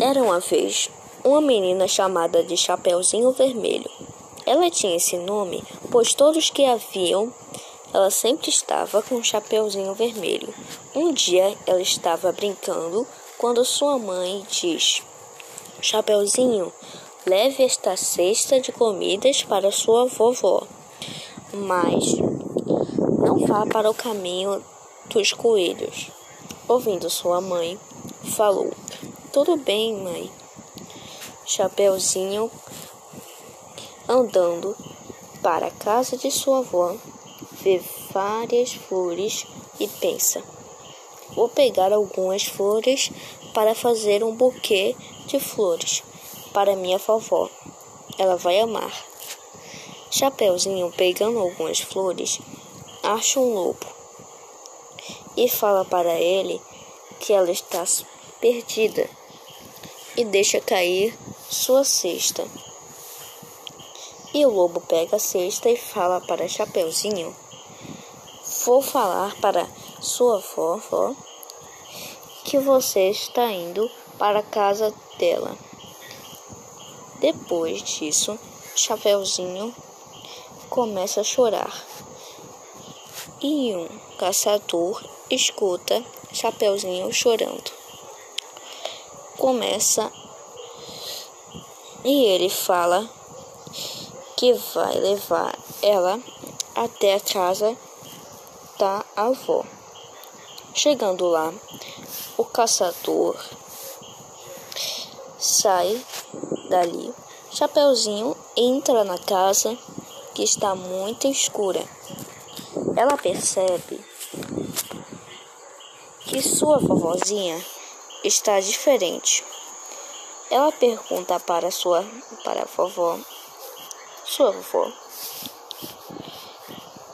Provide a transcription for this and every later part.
Era uma vez uma menina chamada de Chapeuzinho Vermelho. Ela tinha esse nome, pois todos que a viam, ela sempre estava com um chapeuzinho vermelho. Um dia ela estava brincando quando sua mãe diz: Chapeuzinho, leve esta cesta de comidas para sua vovó, mas não vá para o caminho dos coelhos. Ouvindo sua mãe, falou: Tudo bem, mãe. Chapeuzinho andando para a casa de sua avó, vê várias flores e pensa: Vou pegar algumas flores para fazer um buquê de flores para minha vovó. Ela vai amar. Chapeuzinho, pegando algumas flores, acha um lobo e fala para ele que ela está perdida e deixa cair sua cesta. E o lobo pega a cesta e fala para Chapeuzinho: Vou falar para sua vovó que você está indo para a casa dela. Depois disso, Chapeuzinho começa a chorar. E um caçador escuta Chapeuzinho chorando. Começa e ele fala que vai levar ela até a casa da avó. Chegando lá, o caçador sai dali. Chapeuzinho entra na casa que está muito escura. Ela percebe que sua vovozinha está diferente. Ela pergunta para sua para a vovó, sua vovó,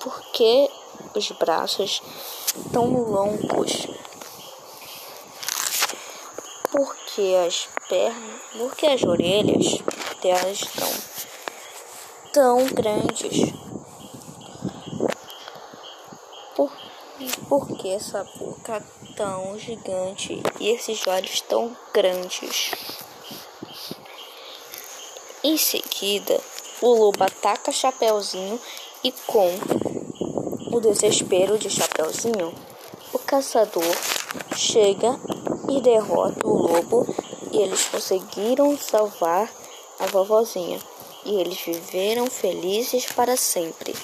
por que os braços tão longos? Por que as pernas, por que as orelhas delas estão tão grandes? Por, por que essa boca tão gigante e esses olhos tão grandes? Em seguida, o lobo ataca Chapeuzinho e com o desespero de Chapeuzinho, o caçador chega e derrota o lobo e eles conseguiram salvar a vovozinha e eles viveram felizes para sempre.